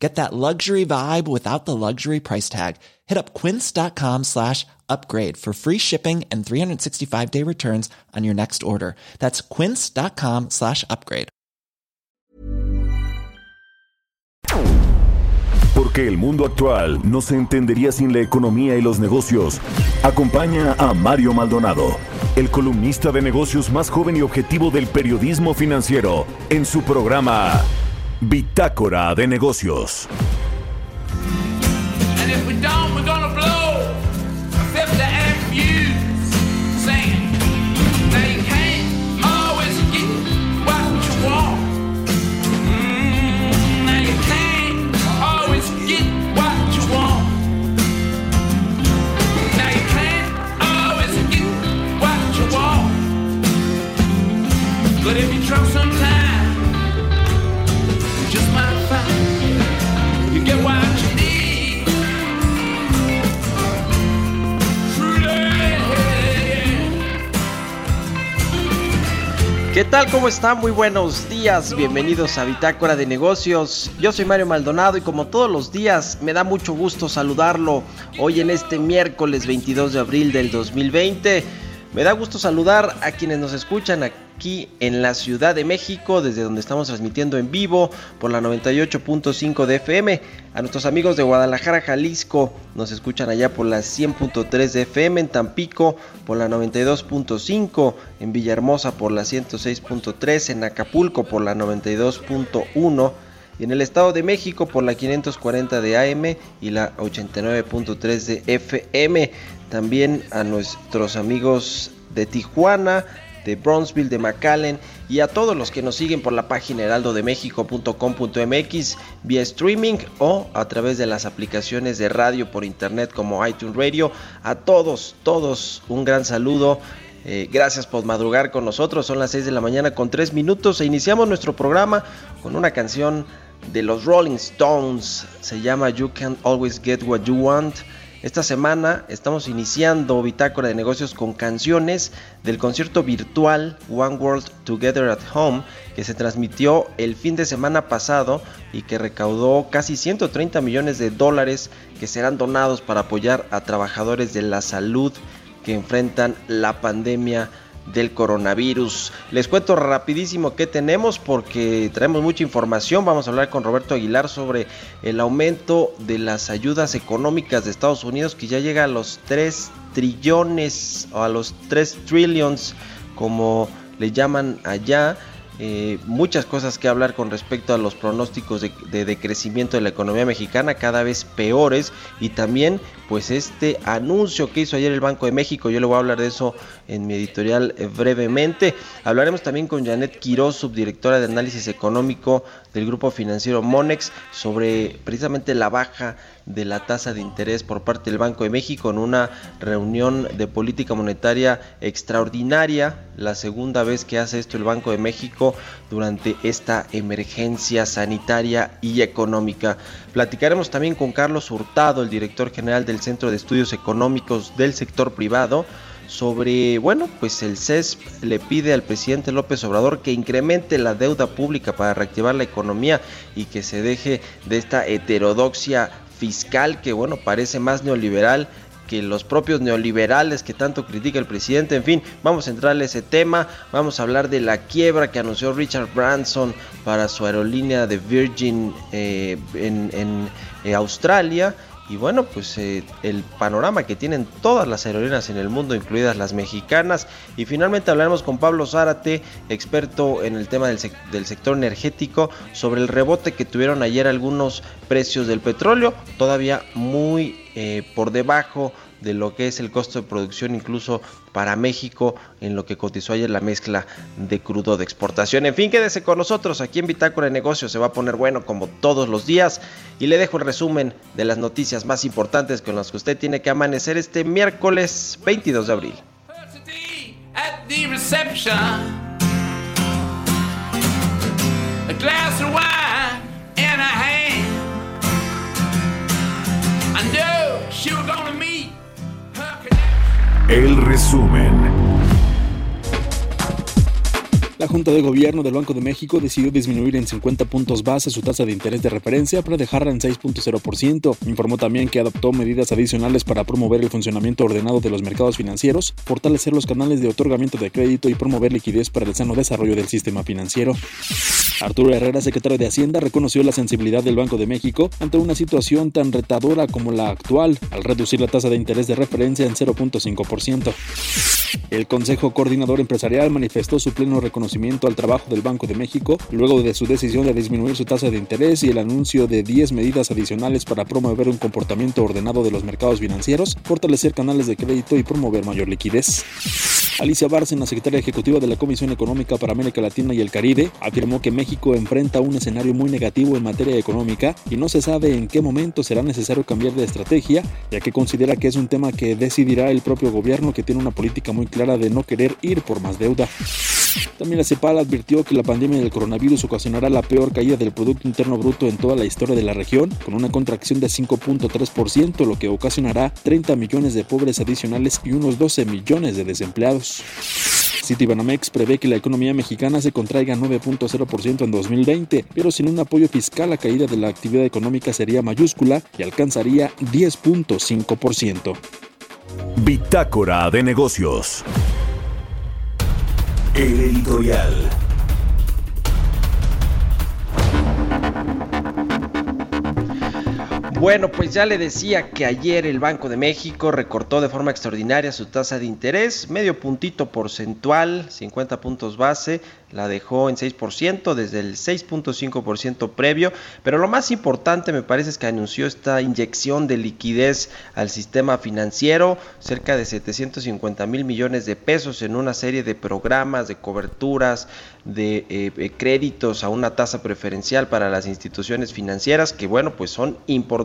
Get that luxury vibe without the luxury price tag. Hit up quince.com slash upgrade for free shipping and 365 day returns on your next order. That's quince.com slash upgrade. Porque el mundo actual no se entendería sin la economía y los negocios. Acompaña a Mario Maldonado, el columnista de negocios más joven y objetivo del periodismo financiero, en su programa Bitácora de Negocios. And if don't, we're ¿Qué tal? ¿Cómo están? Muy buenos días. Bienvenidos a Bitácora de Negocios. Yo soy Mario Maldonado y como todos los días me da mucho gusto saludarlo hoy en este miércoles 22 de abril del 2020. Me da gusto saludar a quienes nos escuchan aquí en la Ciudad de México, desde donde estamos transmitiendo en vivo por la 98.5 de FM. A nuestros amigos de Guadalajara, Jalisco, nos escuchan allá por la 100.3 de FM, en Tampico por la 92.5, en Villahermosa por la 106.3, en Acapulco por la 92.1 y en el Estado de México por la 540 de AM y la 89.3 de FM. También a nuestros amigos de Tijuana, de Bronzeville, de McAllen y a todos los que nos siguen por la página heraldodemexico.com.mx vía streaming o a través de las aplicaciones de radio por internet como iTunes Radio. A todos, todos un gran saludo. Eh, gracias por madrugar con nosotros. Son las 6 de la mañana con 3 minutos e iniciamos nuestro programa con una canción de los Rolling Stones. Se llama You Can't Always Get What You Want. Esta semana estamos iniciando Bitácora de Negocios con canciones del concierto virtual One World Together at Home que se transmitió el fin de semana pasado y que recaudó casi 130 millones de dólares que serán donados para apoyar a trabajadores de la salud que enfrentan la pandemia del coronavirus. Les cuento rapidísimo qué tenemos porque traemos mucha información. Vamos a hablar con Roberto Aguilar sobre el aumento de las ayudas económicas de Estados Unidos que ya llega a los 3 trillones o a los 3 trillions como le llaman allá. Eh, muchas cosas que hablar con respecto a los pronósticos de, de, de, crecimiento de la economía mexicana cada vez peores y también pues este anuncio que hizo ayer el Banco de México. Yo le voy a hablar de eso en mi editorial eh, brevemente. Hablaremos también con Janet Quiroz subdirectora de análisis económico del grupo financiero Monex sobre precisamente la baja de la tasa de interés por parte del Banco de México en una reunión de política monetaria extraordinaria, la segunda vez que hace esto el Banco de México durante esta emergencia sanitaria y económica. Platicaremos también con Carlos Hurtado, el director general del Centro de Estudios Económicos del Sector Privado, sobre, bueno, pues el CESP le pide al presidente López Obrador que incremente la deuda pública para reactivar la economía y que se deje de esta heterodoxia fiscal que, bueno, parece más neoliberal que los propios neoliberales que tanto critica el presidente. En fin, vamos a entrarle a ese tema. Vamos a hablar de la quiebra que anunció Richard Branson para su aerolínea de Virgin eh, en, en eh, Australia. Y bueno, pues eh, el panorama que tienen todas las aerolíneas en el mundo, incluidas las mexicanas. Y finalmente hablaremos con Pablo Zárate, experto en el tema del, del, sector energético, sobre el rebote que tuvieron ayer algunos precios del petróleo, todavía muy eh, por debajo de lo que es el costo de producción incluso para México en lo que cotizó ayer la mezcla de crudo de exportación. En fin, quédese con nosotros aquí en Bitácora de Negocios, se va a poner bueno como todos los días y le dejo el resumen de las noticias más importantes con las que usted tiene que amanecer este miércoles 22 de abril. El resumen. La Junta de Gobierno del Banco de México decidió disminuir en 50 puntos base su tasa de interés de referencia para dejarla en 6.0%. Informó también que adoptó medidas adicionales para promover el funcionamiento ordenado de los mercados financieros, fortalecer los canales de otorgamiento de crédito y promover liquidez para el sano desarrollo del sistema financiero. Arturo Herrera, secretario de Hacienda, reconoció la sensibilidad del Banco de México ante una situación tan retadora como la actual, al reducir la tasa de interés de referencia en 0.5%. El Consejo Coordinador Empresarial manifestó su pleno reconocimiento al trabajo del Banco de México luego de su decisión de disminuir su tasa de interés y el anuncio de 10 medidas adicionales para promover un comportamiento ordenado de los mercados financieros, fortalecer canales de crédito y promover mayor liquidez. Alicia Bárcena, secretaria ejecutiva de la Comisión Económica para América Latina y el Caribe, afirmó que México enfrenta un escenario muy negativo en materia económica y no se sabe en qué momento será necesario cambiar de estrategia, ya que considera que es un tema que decidirá el propio gobierno que tiene una política muy clara de no querer ir por más deuda. También la CEPAL advirtió que la pandemia del coronavirus ocasionará la peor caída del Producto Interno Bruto en toda la historia de la región, con una contracción de 5.3%, lo que ocasionará 30 millones de pobres adicionales y unos 12 millones de desempleados. Citibanamex prevé que la economía mexicana se contraiga 9.0% en 2020, pero sin un apoyo fiscal la caída de la actividad económica sería mayúscula y alcanzaría 10.5%. Bitácora de negocios. El editorial. Bueno, pues ya le decía que ayer el Banco de México recortó de forma extraordinaria su tasa de interés, medio puntito porcentual, 50 puntos base, la dejó en 6% desde el 6.5% previo, pero lo más importante me parece es que anunció esta inyección de liquidez al sistema financiero, cerca de 750 mil millones de pesos en una serie de programas, de coberturas, de eh, eh, créditos a una tasa preferencial para las instituciones financieras que bueno, pues son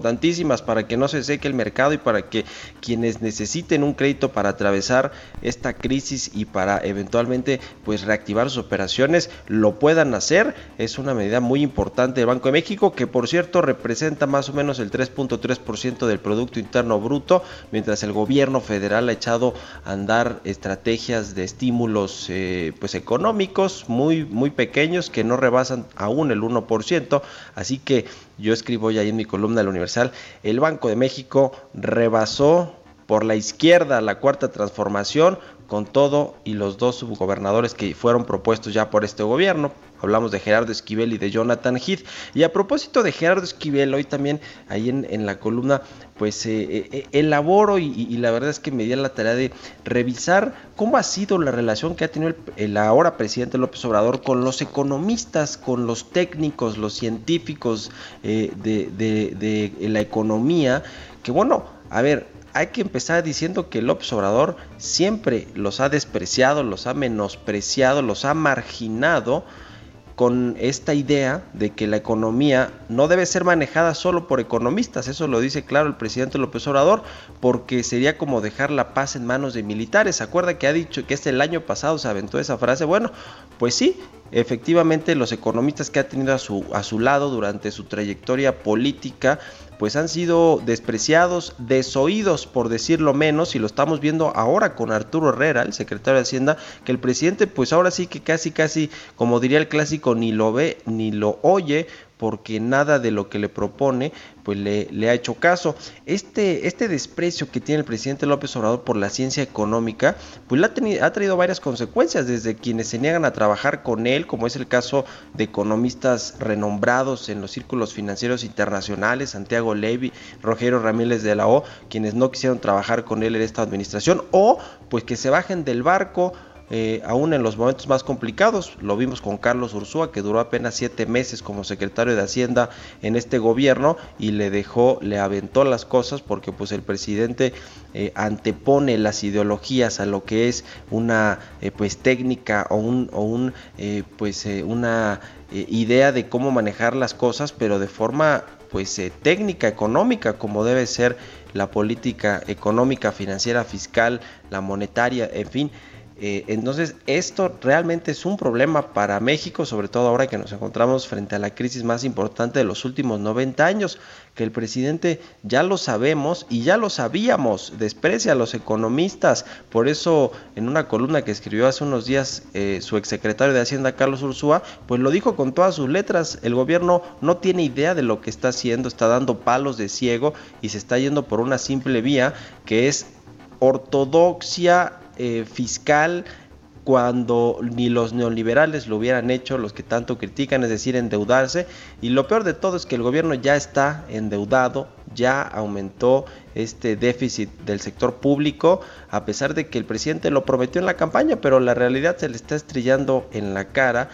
importantísimas para que no se seque el mercado y para que quienes necesiten un crédito para atravesar esta crisis y para eventualmente pues reactivar sus operaciones lo puedan hacer. Es una medida muy importante del Banco de México que por cierto representa más o menos el 3.3% del Producto Interno Bruto, mientras el gobierno federal ha echado a andar estrategias de estímulos eh, pues económicos muy, muy pequeños que no rebasan aún el 1%. Así que yo escribo ya en mi columna de la Universal, el Banco de México rebasó por la izquierda la cuarta transformación con todo y los dos subgobernadores que fueron propuestos ya por este gobierno. Hablamos de Gerardo Esquivel y de Jonathan Heath. Y a propósito de Gerardo Esquivel, hoy también ahí en, la columna, pues eh, eh, elaboro y, la verdad es que me di la tarea de revisar cómo ha sido la relación que ha tenido el, ahora presidente López Obrador con los economistas, con los técnicos, los científicos eh, de, de, de la economía, que bueno, a ver, hay que empezar diciendo que López Obrador siempre los ha despreciado, los ha menospreciado, los ha marginado con esta idea de que la economía no debe ser manejada solo por economistas, eso lo dice claro el presidente López Obrador, porque sería como dejar la paz en manos de militares. ¿Se acuerda que ha dicho que este el año pasado se aventó esa frase? Bueno, pues sí, efectivamente los economistas que ha tenido a su, a su lado durante su trayectoria política, pues han sido despreciados, desoídos por decirlo menos, y lo estamos viendo ahora con Arturo Herrera, el secretario de Hacienda, que el presidente pues ahora sí que casi casi, como diría el clásico, ni lo ve ni lo oye, porque nada de lo que le propone pues le, ha hecho caso. Este, este desprecio que tiene el presidente López Obrador por la ciencia económica, pues ha, tenido, ha traído varias consecuencias, desde quienes se niegan a trabajar con él, como es el caso de economistas renombrados en los círculos financieros internacionales, Santiago Levy, Rogelio Ramírez de la O, quienes no quisieron trabajar con él en esta administración, o pues que se bajen del barco, eh, aún en los momentos más complicados. Lo vimos con Carlos Ursúa, que duró apenas siete meses como secretario de Hacienda en este gobierno y le dejó, le aventó las cosas porque pues el presidente eh, antepone las ideologías a lo que es una eh, pues técnica o un, o un pues una idea de cómo manejar las cosas, pero de forma pues técnica, económica, como debe ser la política económica, financiera, fiscal, la monetaria, en fin. Eh, entonces, esto realmente es un problema para México, sobre todo ahora que nos encontramos frente a la crisis más importante de los últimos 90 años, que el presidente ya lo sabemos y ya lo sabíamos, desprecia a los economistas. Por eso, en una columna que escribió hace unos días eh, su exsecretario de Hacienda, Carlos Ursúa, pues lo dijo con todas sus letras, el gobierno no tiene idea de lo que está haciendo, está dando palos de ciego y se está yendo por una simple vía que es ortodoxia eh, fiscal cuando ni los neoliberales lo hubieran hecho, los que tanto critican, es decir, endeudarse. Y lo peor de todo es que el gobierno ya está endeudado, ya aumentó este déficit del sector público, a pesar de que el presidente lo prometió en la campaña, pero la realidad se le está estrellando en la cara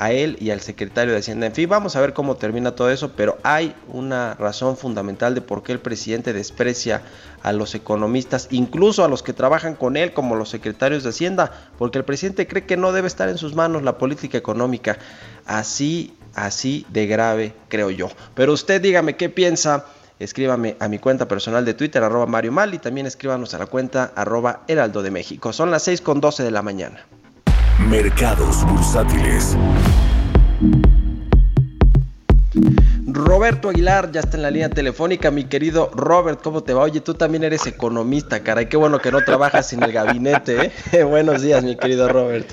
a él y al secretario de Hacienda. En fin, vamos a ver cómo termina todo eso, pero hay una razón fundamental de por qué el presidente desprecia a los economistas, incluso a los que trabajan con él como los secretarios de Hacienda, porque el presidente cree que no debe estar en sus manos la política económica. Así, así de grave, creo yo. Pero usted dígame qué piensa. Escríbame a mi cuenta personal de Twitter, arroba Mario Mal, y también escríbanos a la cuenta arroba Heraldo de México. Son las 6 con 12 de la mañana. Mercados bursátiles. Roberto Aguilar ya está en la línea telefónica. Mi querido Robert, ¿cómo te va? Oye, tú también eres economista, caray. Qué bueno que no trabajas en el gabinete, ¿eh? Buenos días, mi querido Robert.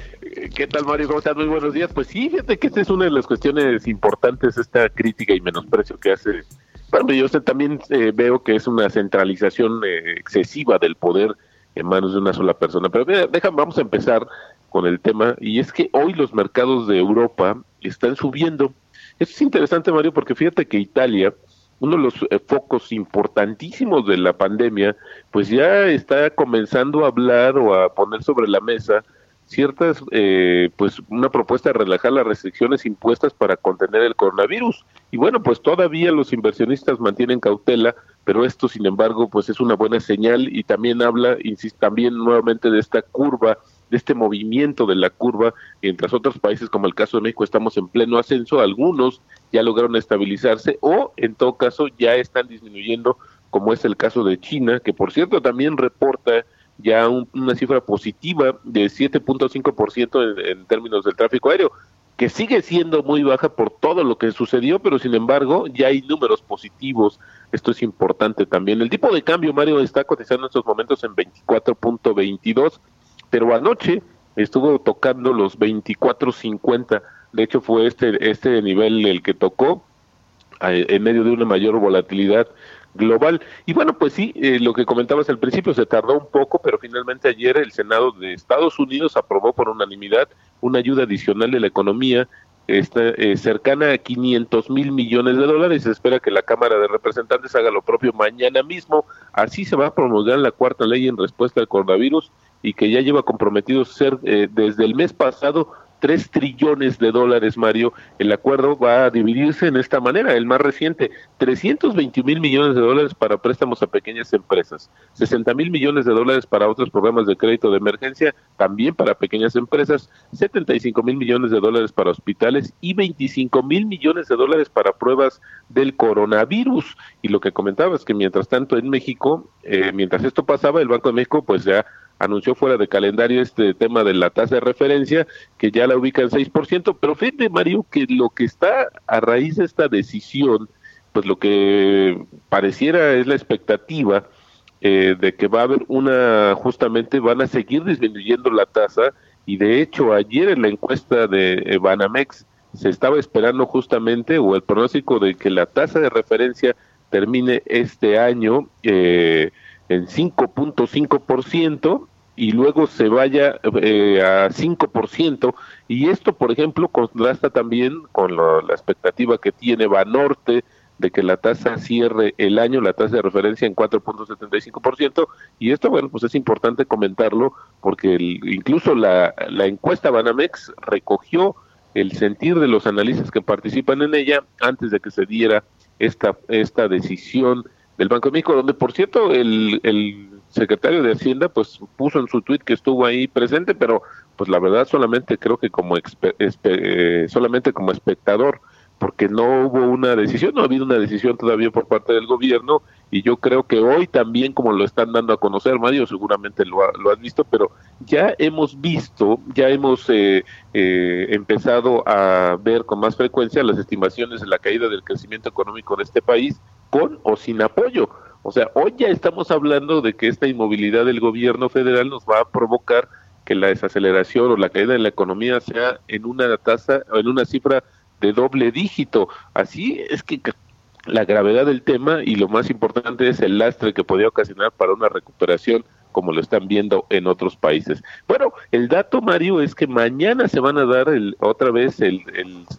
¿Qué tal, Mario? ¿Cómo estás? Muy buenos días. Pues sí, fíjate que esta es una de las cuestiones importantes, esta crítica y menosprecio que hace. Bueno, yo también eh, veo que es una centralización eh, excesiva del poder en manos de una sola persona. Pero mira, vamos a empezar con el tema, y es que hoy los mercados de Europa están subiendo. Esto es interesante, Mario, porque fíjate que Italia, uno de los eh, focos importantísimos de la pandemia, pues ya está comenzando a hablar o a poner sobre la mesa ciertas, eh, pues una propuesta de relajar las restricciones impuestas para contener el coronavirus. Y bueno, pues todavía los inversionistas mantienen cautela, pero esto, sin embargo, pues es una buena señal y también habla, insisto, también nuevamente de esta curva de este movimiento de la curva, mientras otros países como el caso de México estamos en pleno ascenso, algunos ya lograron estabilizarse o en todo caso ya están disminuyendo, como es el caso de China, que por cierto también reporta ya una cifra positiva de 7.5% en, en términos del tráfico aéreo, que sigue siendo muy baja por todo lo que sucedió, pero sin embargo ya hay números positivos. Esto es importante también. El tipo de cambio, Mario, está cotizando en estos momentos en 24.22 pero anoche estuvo tocando los 24.50. De hecho, fue este, este nivel el que tocó en medio de una mayor volatilidad global. Y bueno, pues sí, eh, lo que comentabas al principio, se tardó un poco, pero finalmente ayer el Senado de Estados Unidos aprobó por unanimidad una ayuda adicional de la economía está eh, cercana a 500 mil millones de dólares. Se espera que la Cámara de Representantes haga lo propio mañana mismo. Así se va a promulgar la cuarta ley en respuesta al coronavirus y que ya lleva comprometido ser eh, desde el mes pasado 3 trillones de dólares, Mario. El acuerdo va a dividirse en esta manera. El más reciente, 321 mil millones de dólares para préstamos a pequeñas empresas, 60 mil millones de dólares para otros programas de crédito de emergencia, también para pequeñas empresas, 75 mil millones de dólares para hospitales y 25 mil millones de dólares para pruebas del coronavirus. Y lo que comentaba es que mientras tanto en México, eh, mientras esto pasaba, el Banco de México pues ya anunció fuera de calendario este tema de la tasa de referencia, que ya la ubica en 6%, pero fíjate, Mario, que lo que está a raíz de esta decisión, pues lo que pareciera es la expectativa eh, de que va a haber una, justamente van a seguir disminuyendo la tasa, y de hecho ayer en la encuesta de Banamex se estaba esperando justamente, o el pronóstico de que la tasa de referencia termine este año, eh, en 5.5% y luego se vaya eh, a 5%. Y esto, por ejemplo, contrasta también con la expectativa que tiene Banorte de que la tasa cierre el año, la tasa de referencia en 4.75%. Y esto, bueno, pues es importante comentarlo porque incluso la, la encuesta Banamex recogió el sentir de los analistas que participan en ella antes de que se diera esta, esta decisión del Banco de donde por cierto el, el secretario de Hacienda pues puso en su tweet que estuvo ahí presente, pero pues la verdad solamente creo que como eh, solamente como espectador, porque no hubo una decisión, no ha habido una decisión todavía por parte del gobierno y yo creo que hoy también, como lo están dando a conocer, Mario, seguramente lo, ha- lo has visto, pero ya hemos visto, ya hemos eh, eh, empezado a ver con más frecuencia las estimaciones de la caída del crecimiento económico de este país con o sin apoyo. O sea, hoy ya estamos hablando de que esta inmovilidad del gobierno federal nos va a provocar que la desaceleración o la caída de la economía sea en una tasa o en una cifra de doble dígito. Así es que la gravedad del tema y lo más importante es el lastre que podría ocasionar para una recuperación como lo están viendo en otros países. Bueno, el dato, Mario, es que mañana se van a dar el, otra vez el-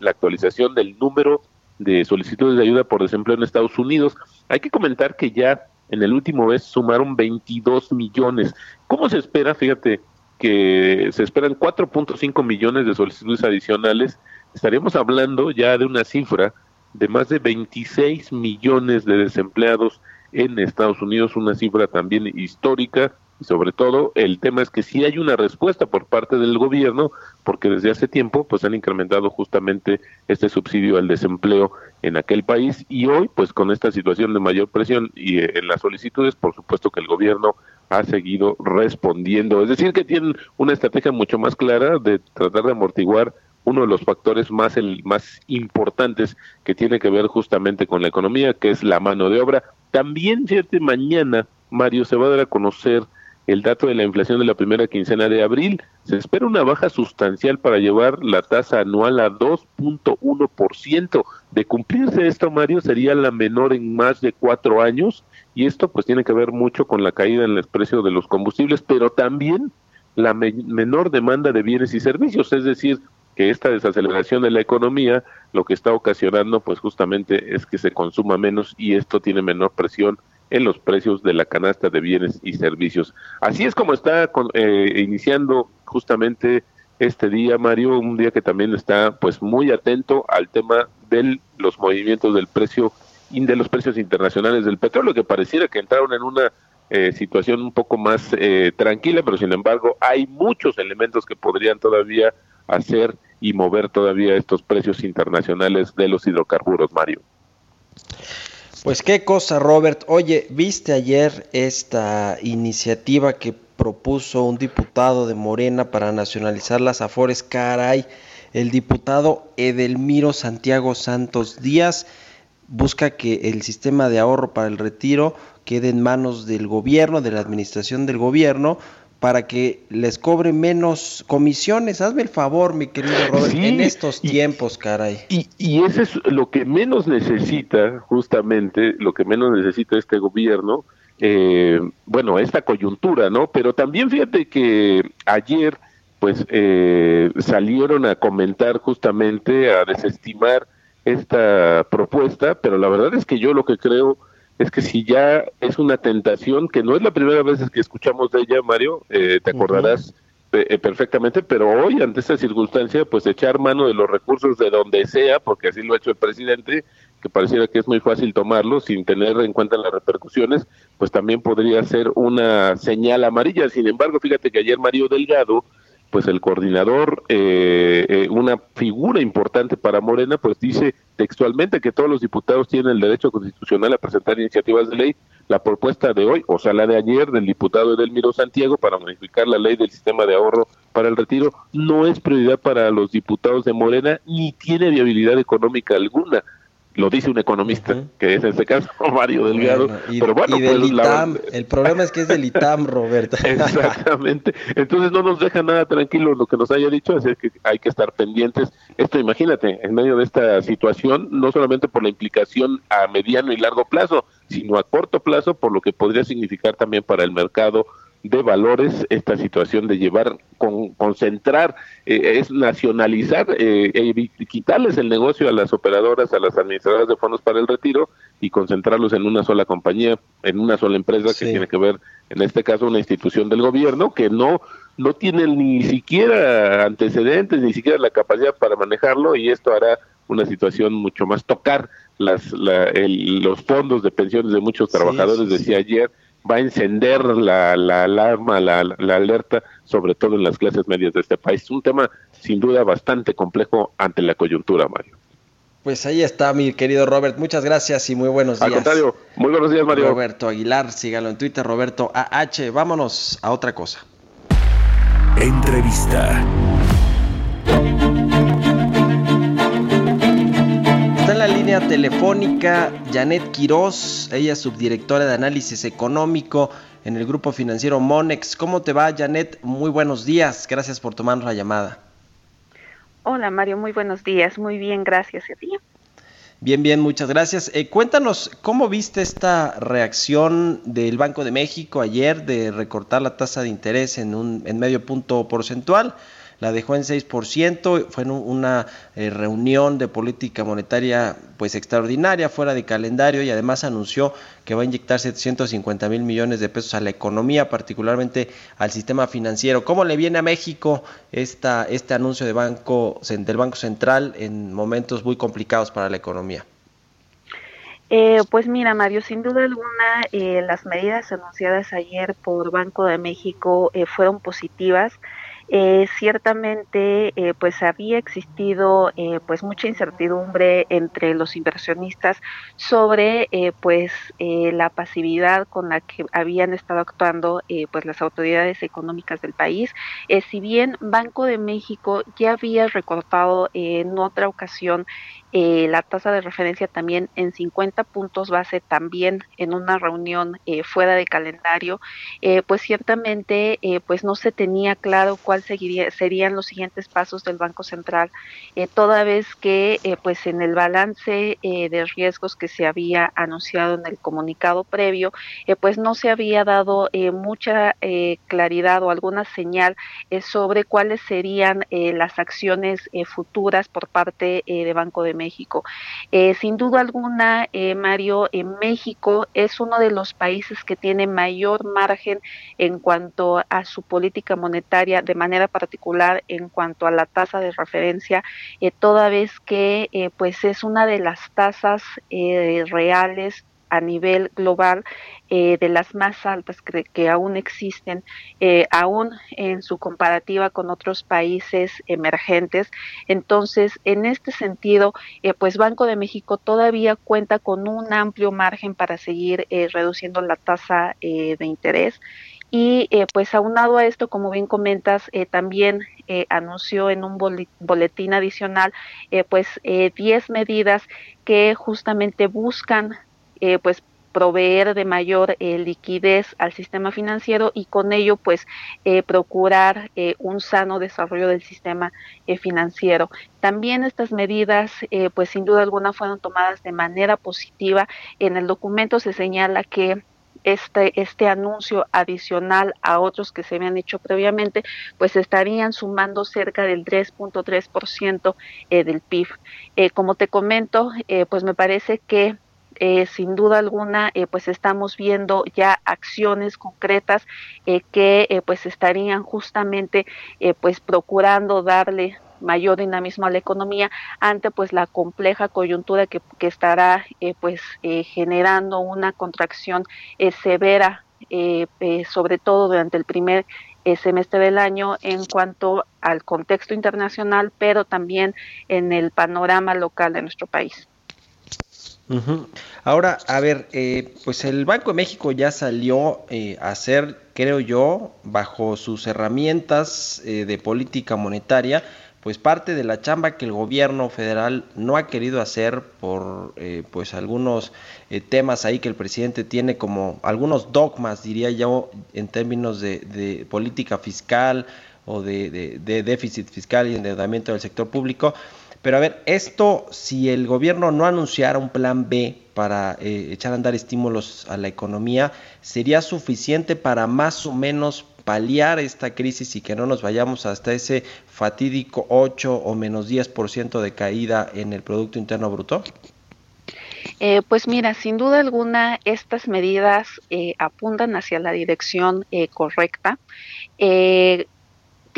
la actualización del número de solicitudes de ayuda por desempleo en Estados Unidos. Hay que comentar que ya en el último mes sumaron 22 millones. ¿Cómo se espera? Fíjate que se esperan 4.5 millones de solicitudes adicionales. Estaríamos hablando ya de una cifra de más de 26 millones de desempleados en Estados Unidos, una cifra también histórica y sobre todo el tema es que sí hay una respuesta por parte del gobierno porque desde hace tiempo pues han incrementado justamente este subsidio al desempleo en aquel país y hoy pues con esta situación de mayor presión y eh, en las solicitudes por supuesto que el gobierno ha seguido respondiendo, es decir que tienen una estrategia mucho más clara de tratar de amortiguar uno de los factores más el más importantes que tiene que ver justamente con la economía, que es la mano de obra. También, fíjate, mañana, Mario, se va a dar a conocer el dato de la inflación de la primera quincena de abril. Se espera una baja sustancial para llevar la tasa anual a 2.1%. De cumplirse esto, Mario, sería la menor en más de cuatro años y esto pues tiene que ver mucho con la caída en el precio de los combustibles, pero también la me- menor demanda de bienes y servicios, es decir, que esta desaceleración de la economía lo que está ocasionando pues justamente es que se consuma menos y esto tiene menor presión en los precios de la canasta de bienes y servicios. Así es como está con- eh, iniciando justamente este día, Mario, un día que también está pues muy atento al tema de los movimientos del precio y de los precios internacionales del petróleo, que pareciera que entraron en una eh, situación un poco más eh, tranquila, pero sin embargo hay muchos elementos que podrían todavía hacer y mover todavía estos precios internacionales de los hidrocarburos, Mario. Pues qué cosa, Robert. Oye, ¿viste ayer esta iniciativa que propuso un diputado de Morena para nacionalizar las Afores? Caray, el diputado Edelmiro Santiago Santos Díaz busca que el sistema de ahorro para el retiro quede en manos del gobierno, de la administración del gobierno, para que les cobre menos comisiones. Hazme el favor, mi querido Robert, Sí, en estos y- tiempos, caray. Y, y eso es lo que menos necesita, justamente, lo que menos necesita este gobierno, eh, bueno, esta coyuntura, ¿no? Pero también fíjate que ayer, pues, eh, salieron a comentar justamente, a desestimar esta propuesta, pero la verdad es que yo lo que creo es que si ya es una tentación, que no es la primera vez que escuchamos de ella, Mario, eh, te acordarás eh, eh, perfectamente, pero hoy ante esta circunstancia, pues echar mano de los recursos de donde sea, porque así lo ha hecho el presidente, que pareciera que es muy fácil tomarlo sin tener en cuenta las repercusiones, pues también podría ser una señal amarilla. Sin embargo, fíjate que ayer Mario Delgado, pues el coordinador, eh, eh, una figura importante para Morena, pues dice textualmente que todos los diputados tienen el derecho constitucional a presentar iniciativas de ley. La propuesta de hoy, o sea, la de ayer del diputado Edelmiro Santiago para modificar la ley del sistema de ahorro para el retiro, no es prioridad para los diputados de Morena ni tiene viabilidad económica alguna. Lo dice un economista, que es en este caso Mario Delgado. Bueno, y, pero bueno, y del pues, la-. El problema es que es del ITAM, Roberto. Exactamente. Entonces no nos deja nada tranquilo lo que nos haya dicho, así que hay que estar pendientes. Esto, imagínate, en medio de esta situación, no solamente por la implicación a mediano y largo plazo, sino a corto plazo, por lo que podría significar también para el mercado de valores esta situación de llevar, con, concentrar, eh, es nacionalizar, eh, eh, quitarles el negocio a las operadoras, a las administradoras de fondos para el retiro y concentrarlos en una sola compañía, en una sola empresa Sí. que tiene que ver, en este caso, una institución del gobierno que no no tiene ni siquiera antecedentes, ni siquiera la capacidad para manejarlo y esto hará una situación mucho más tocar las la- el- los fondos de pensiones de muchos Sí, trabajadores, sí, decía ayer, va a encender la, la alarma, la, la alerta, sobre todo en las clases medias de este país. Un tema sin duda bastante complejo ante la coyuntura, Mario. Pues ahí está mi querido Robert. Muchas gracias y muy buenos días. Al contrario, muy buenos días, Mario. Roberto Aguilar, sígalo en Twitter, Roberto AH. Vámonos a otra cosa. Entrevista. Línea telefónica Janet Quiroz, ella es subdirectora de análisis económico en el grupo financiero Monex. ¿Cómo te va, Janet? Muy buenos días. Gracias por tomarnos la llamada. Hola Mario, muy buenos días. Muy bien, gracias a ti. Bien, bien, muchas gracias. Eh, cuéntanos, ¿cómo viste esta reacción del Banco de México ayer de recortar la tasa de interés en, un, en medio punto porcentual? La dejó en 6%, fue en una eh, reunión de política monetaria pues extraordinaria, fuera de calendario y además anunció que va a inyectar 750 mil millones de pesos a la economía, particularmente al sistema financiero. ¿Cómo le viene a México esta, este anuncio de banco, del Banco Central en momentos muy complicados para la economía? Eh, pues mira, Mario, sin duda alguna, eh, las medidas anunciadas ayer por Banco de México eh, fueron positivas. Eh, ciertamente eh, pues había existido eh, pues mucha incertidumbre entre los inversionistas sobre eh, pues eh, la pasividad con la que habían estado actuando eh, pues las autoridades económicas del país. Si bien Banco de México ya había recortado en otra ocasión eh, la tasa de referencia también en 50 puntos base también en una reunión eh, fuera de calendario eh, pues ciertamente eh, pues no se tenía claro cuál seguiría serían los siguientes pasos del Banco Central eh, toda vez que pues en el balance de riesgos que se había anunciado en el comunicado previo pues no se había dado mucha claridad o alguna señal sobre cuáles serían las acciones futuras por parte de Banco de México. Eh, sin duda alguna, eh, Mario, en México es uno de los países que tiene mayor margen en cuanto a su política monetaria, de manera particular en cuanto a la tasa de referencia, eh, toda vez que eh, pues es una de las tasas reales a nivel global eh, de las más altas que, que aún existen, eh, aún en su comparativa con otros países emergentes. Entonces, en este sentido, eh, pues Banco de México todavía cuenta con un amplio margen para seguir eh, reduciendo la tasa de interés. Y pues aunado a esto, como bien comentas, también anunció en un boletín adicional pues 10 medidas que justamente buscan eh, pues proveer de mayor eh, liquidez al sistema financiero y con ello pues eh, procurar eh, un sano desarrollo del sistema financiero. También estas medidas pues sin duda alguna fueron tomadas de manera positiva. En el documento se señala que este, este anuncio adicional a otros que se habían hecho previamente, pues estarían sumando cerca del 3.3% eh, del PIB. Como te comento, pues me parece que eh, sin duda alguna, eh, pues estamos viendo ya acciones concretas eh, que eh, pues estarían justamente eh, pues procurando darle mayor dinamismo a la economía ante pues la compleja coyuntura que, que estará eh, pues generando una contracción severa sobre todo durante el primer semestre del año en cuanto al contexto internacional pero también en el panorama local de nuestro país. Ahora, a ver, eh, pues el Banco de México ya salió eh, a hacer, creo yo, bajo sus herramientas eh, de política monetaria, pues parte de la chamba que el gobierno federal no ha querido hacer por eh, pues algunos eh, temas ahí que el presidente tiene como algunos dogmas, diría yo, en términos de, política fiscal o de déficit fiscal y endeudamiento del sector público. Pero a ver, esto, si el gobierno no anunciara un plan B para eh, echar a andar estímulos a la economía, ¿sería suficiente para más o menos paliar esta crisis y que no nos vayamos hasta ese fatídico 8 o menos 10% de caída en el Producto Interno Bruto? Eh, pues mira, sin duda alguna, estas medidas eh, apuntan hacia la dirección eh, correcta.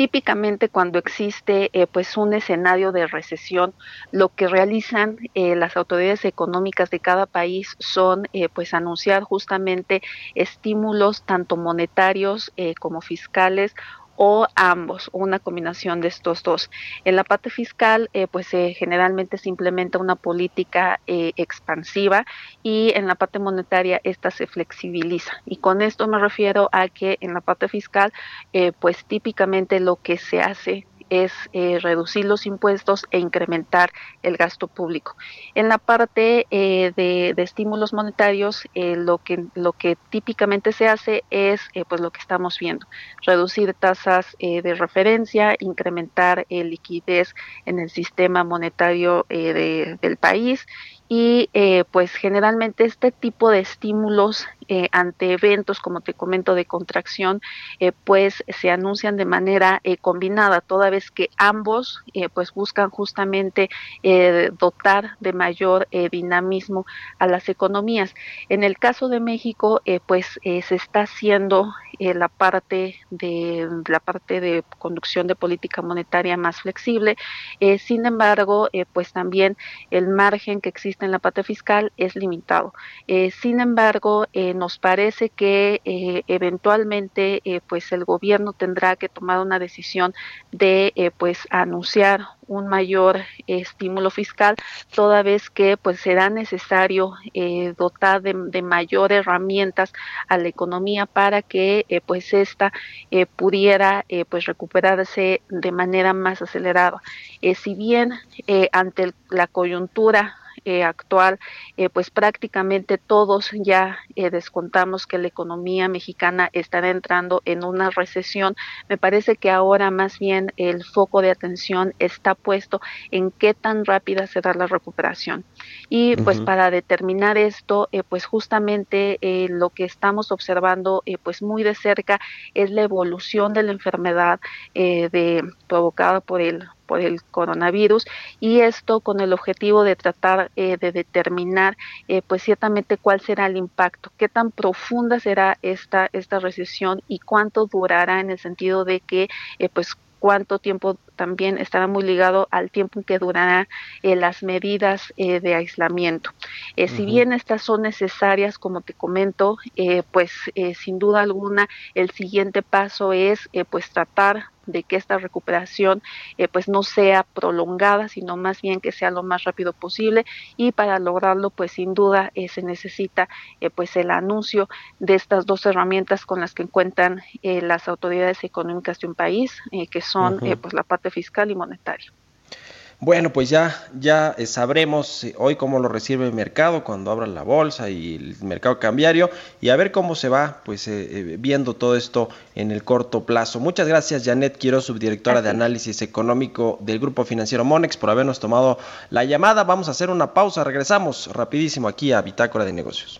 Típicamente cuando existe eh, pues un escenario de recesión, lo que realizan eh, las autoridades económicas de cada país son eh, pues anunciar justamente estímulos tanto monetarios como fiscales o ambos, una combinación de estos dos. En la parte fiscal, eh, pues generalmente se implementa una política eh, expansiva y en la parte monetaria esta se flexibiliza. Y con esto me refiero a que en la parte fiscal, eh, pues típicamente lo que se hace es eh, reducir los impuestos e incrementar el gasto público. En la parte eh, de, estímulos monetarios, eh, lo que lo que típicamente se hace es pues lo que estamos viendo: reducir tasas de referencia, incrementar liquidez en el sistema monetario del país y pues generalmente este tipo de estímulos eh, ante eventos, como te comento, de contracción, eh, pues se anuncian de manera combinada, toda vez que ambos pues buscan justamente dotar de mayor dinamismo a las economías. En el caso de México, pues se está haciendo la parte de la parte de conducción de política monetaria más flexible. sin embargo, pues también el margen que existe en la parte fiscal es limitado. Eh, sin embargo, eh, nos parece que eh, eventualmente pues el gobierno tendrá que tomar una decisión de pues anunciar un mayor estímulo fiscal, toda vez que pues será necesario dotar de, de mayor herramientas a la economía para que pues esta pudiera pues recuperarse de manera más acelerada. si bien ante la coyuntura eh, actual, eh, pues prácticamente todos ya eh, descontamos que la economía mexicana estará entrando en una recesión. Me parece que ahora más bien el foco de atención está puesto en qué tan rápida será la recuperación. Y pues para determinar esto, pues justamente lo que estamos observando pues muy de cerca es la evolución de la enfermedad de, provocada por el por el coronavirus y esto con el objetivo de tratar eh, de determinar eh, pues ciertamente cuál será el impacto, qué tan profunda será esta, esta recesión y cuánto durará en el sentido de que eh, pues cuánto tiempo también estará muy ligado al tiempo en que durarán las medidas de aislamiento. Si bien estas son necesarias, como te comento, pues sin duda alguna el siguiente paso es pues tratar de que esta recuperación eh, pues no sea prolongada, sino más bien que sea lo más rápido posible. Y para lograrlo pues sin duda eh, se necesita eh, pues el anuncio de estas dos herramientas con las que cuentan las autoridades económicas de un país, que son pues la parte fiscal y monetaria. Bueno, pues ya, ya eh, sabremos eh, hoy cómo lo recibe el mercado cuando abra la bolsa y el mercado cambiario y a ver cómo se va pues eh, viendo todo esto en el corto plazo. Muchas gracias Janet Quiero, subdirectora de análisis económico del Grupo Financiero Monex por habernos tomado la llamada. Vamos a hacer una pausa, regresamos rapidísimo aquí a Bitácora de Negocios.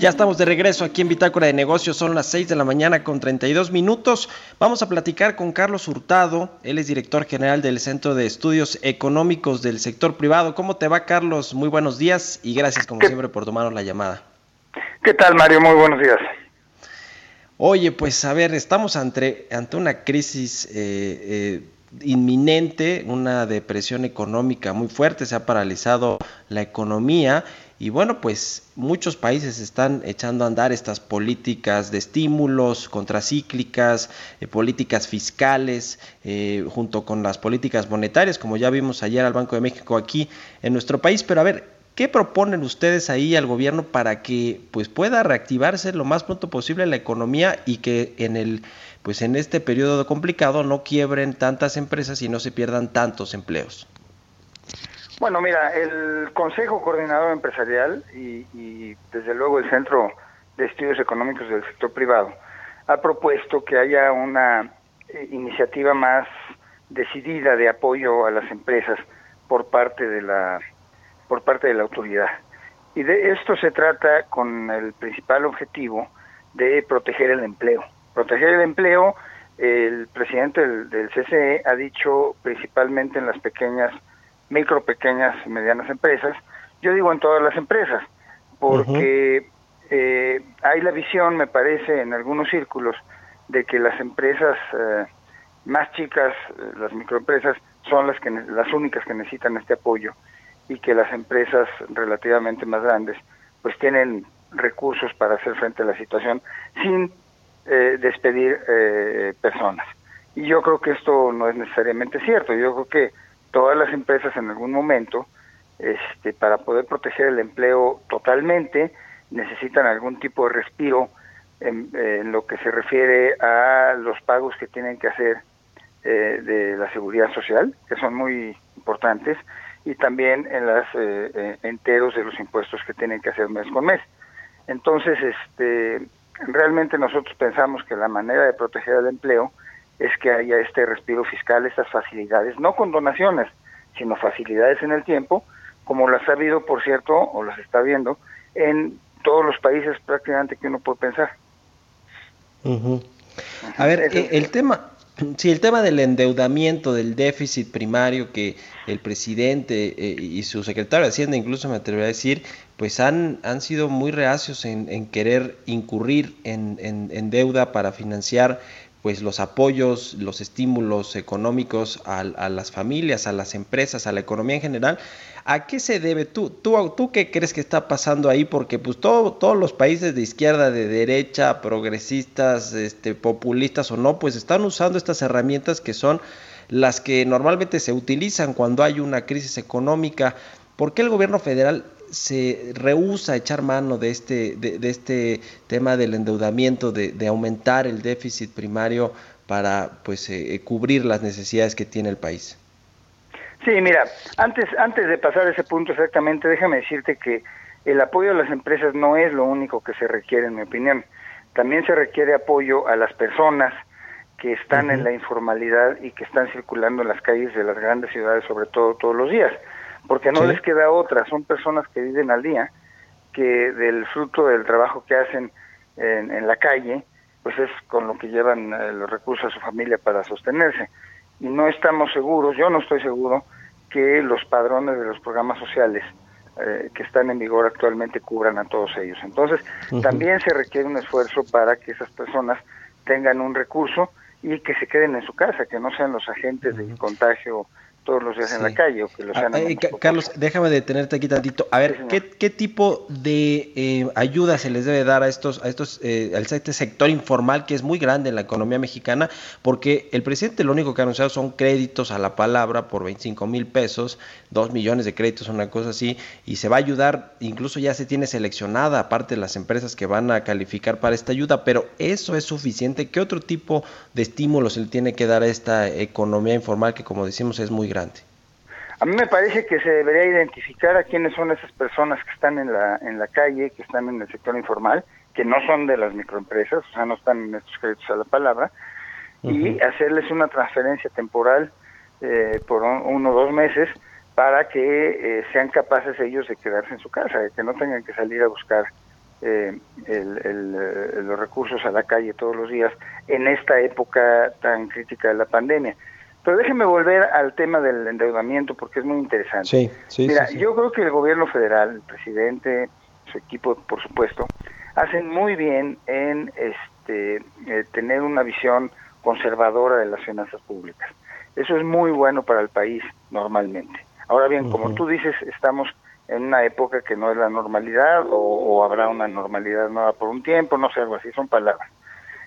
Ya estamos de regreso aquí en Bitácora de Negocios, son las 6 de la mañana con 32 minutos. Vamos a platicar con Carlos Hurtado, él es director general del Centro de Estudios Económicos del Sector Privado. ¿Cómo te va Carlos? Muy buenos días y gracias como siempre por tomarnos la llamada. ¿Qué tal Mario? Muy buenos días. Oye, pues a ver, estamos ante, ante una crisis eh, eh, inminente, una depresión económica muy fuerte, se ha paralizado la economía y bueno, pues muchos países están echando a andar estas políticas de estímulos contracíclicas, eh, políticas fiscales, eh, junto con las políticas monetarias, como ya vimos ayer al Banco de México aquí en nuestro país. Pero a ver, ¿qué proponen ustedes ahí al gobierno para que pues pueda reactivarse lo más pronto posible la economía y que en el pues en este periodo complicado no quiebren tantas empresas y no se pierdan tantos empleos? Bueno, mira, el Consejo Coordinador Empresarial y, desde luego el Centro de Estudios Económicos del Sector Privado ha propuesto que haya una eh, iniciativa más decidida de apoyo a las empresas por parte de la por parte de la autoridad. Y de esto se trata con el principal objetivo de proteger el empleo. Proteger el empleo, el presidente del CCE ha dicho principalmente en las pequeñas micro, pequeñas y medianas empresas. Yo digo en todas las empresas, porque eh, hay la visión, me parece, en algunos círculos, de que las empresas eh, más chicas, eh, las microempresas, son las que las únicas que necesitan este apoyo y que las empresas relativamente más grandes pues tienen recursos para hacer frente a la situación sin eh, despedir eh, personas. Y yo creo que esto no es necesariamente cierto. Yo creo que todas las empresas en algún momento, este, para poder proteger el empleo totalmente, necesitan algún tipo de respiro en, lo que se refiere a los pagos que tienen que hacer eh, de la seguridad social, que son muy importantes, y también en las eh, eh, enteros de los impuestos que tienen que hacer mes con mes. Entonces, este, realmente nosotros pensamos que la manera de proteger el empleo es que haya este respiro fiscal, estas facilidades, no con donaciones, sino facilidades en el tiempo, como las ha habido, por cierto, o las está viendo, en todos los países prácticamente que uno puede pensar. A ver, el tema, Sí, el tema del endeudamiento, del déficit primario que el presidente eh, y su secretario de Hacienda, incluso me atrevería a decir, pues han, han sido muy reacios en, en querer incurrir en, en, en, deuda para financiar pues los apoyos, los estímulos económicos a, las familias, a las empresas, a la economía en general. ¿A qué se debe? ¿Tú, tú, tú qué crees que está pasando ahí? Porque pues todo, todos los países de izquierda, de derecha, progresistas, este, populistas o no, pues están usando estas herramientas que son las que normalmente se utilizan cuando hay una crisis económica. ¿Por qué el gobierno federal se rehúsa a echar mano de este, de, de este tema del endeudamiento, de, de, aumentar el déficit primario para pues eh, cubrir las necesidades que tiene el país? Sí, mira, antes, antes de pasar a ese punto exactamente, déjame decirte que el apoyo a las empresas no es lo único que se requiere, en mi opinión. También se requiere apoyo a las personas que están uh -huh. en la informalidad y que están circulando en las calles de las grandes ciudades, sobre todo todos los días porque no sí. les queda otra, son personas que viven al día, que del fruto del trabajo que hacen en, en la calle, pues es con lo que llevan eh, los recursos a su familia para sostenerse. Y no estamos seguros, yo no estoy seguro, que los padrones de los programas sociales eh, que están en vigor actualmente cubran a todos ellos. Entonces, uh -huh. también se requiere un esfuerzo para que esas personas tengan un recurso y que se queden en su casa, que no sean los agentes uh -huh. de contagio todos los días sí. en la calle o que lo sean. Ah, eh, Carlos, déjame detenerte aquí tantito. A ver, sí, ¿qué, ¿qué, tipo de eh, ayuda se les debe dar a estos, a estos, eh, a este sector informal que es muy grande en la economía mexicana? Porque el presidente lo único que ha anunciado son créditos a la palabra por 25 mil pesos, 2 millones de créditos, una cosa así, y se va a ayudar, incluso ya se tiene seleccionada, aparte de las empresas que van a calificar para esta ayuda, pero ¿eso es suficiente? ¿Qué otro tipo de estímulo se le tiene que dar a esta economía informal que, como decimos, es muy grande? A mí me parece que se debería identificar a quiénes son esas personas que están en la, en la calle, que están en el sector informal, que no son de las microempresas, o sea, no están en estos créditos a la palabra, uh -huh. y hacerles una transferencia temporal eh, por un, uno o dos meses para que eh, sean capaces ellos de quedarse en su casa, de que no tengan que salir a buscar eh, el, el, los recursos a la calle todos los días en esta época tan crítica de la pandemia. Pero déjeme volver al tema del endeudamiento porque es muy interesante. Sí, sí, Mira, sí, yo creo que el gobierno federal, el presidente, su equipo, por supuesto, hacen muy bien en este eh, tener una visión conservadora de las finanzas públicas. Eso es muy bueno para el país normalmente. Ahora bien, uh -huh. como tú dices, estamos en una época que no es la normalidad o, o habrá una normalidad nueva por un tiempo, no sé, algo así, son palabras.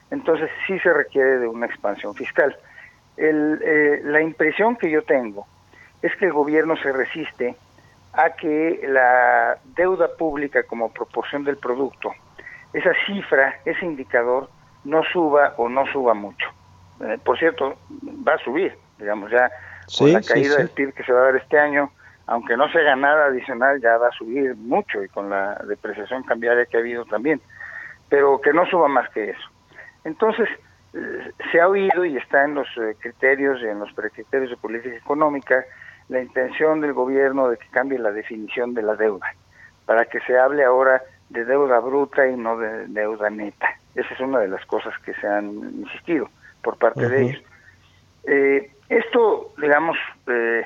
Entonces sí se requiere de una expansión fiscal el, eh, la impresión que yo tengo es que el gobierno se resiste a que la deuda pública como proporción del producto, esa cifra, ese indicador, no suba o no suba mucho. Eh, por cierto, va a subir, digamos, ya sí, con la caída sí, sí. del PIB que se va a dar este año, aunque no se haga nada adicional, ya va a subir mucho y con la depreciación cambiaria que ha habido también, pero que no suba más que eso. Entonces, se ha oído y está en los eh, criterios y en los precriterios de política económica la intención del gobierno de que cambie la definición de la deuda, para que se hable ahora de deuda bruta y no de deuda neta. Esa es una de las cosas que se han insistido por parte uh -huh. de ellos. Eh, esto, digamos, eh,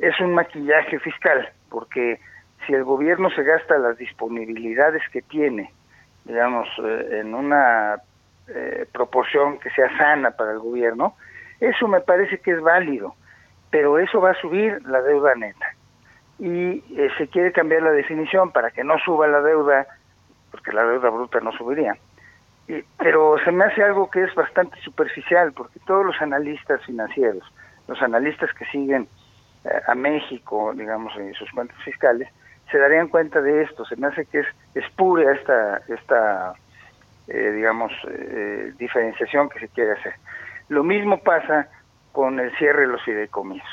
es un maquillaje fiscal, porque si el gobierno se gasta las disponibilidades que tiene, digamos, eh, en una eh, proporción que sea sana para el gobierno, eso me parece que es válido, pero eso va a subir la deuda neta. Y eh, se quiere cambiar la definición para que no suba la deuda, porque la deuda bruta no subiría. Y, pero se me hace algo que es bastante superficial, porque todos los analistas financieros, los analistas que siguen eh, a México, digamos, en sus cuentas fiscales, se darían cuenta de esto. Se me hace que es espúrea esta, esta eh, digamos, eh, diferenciación que se quiere hacer. Lo mismo pasa con el cierre de los fideicomisos.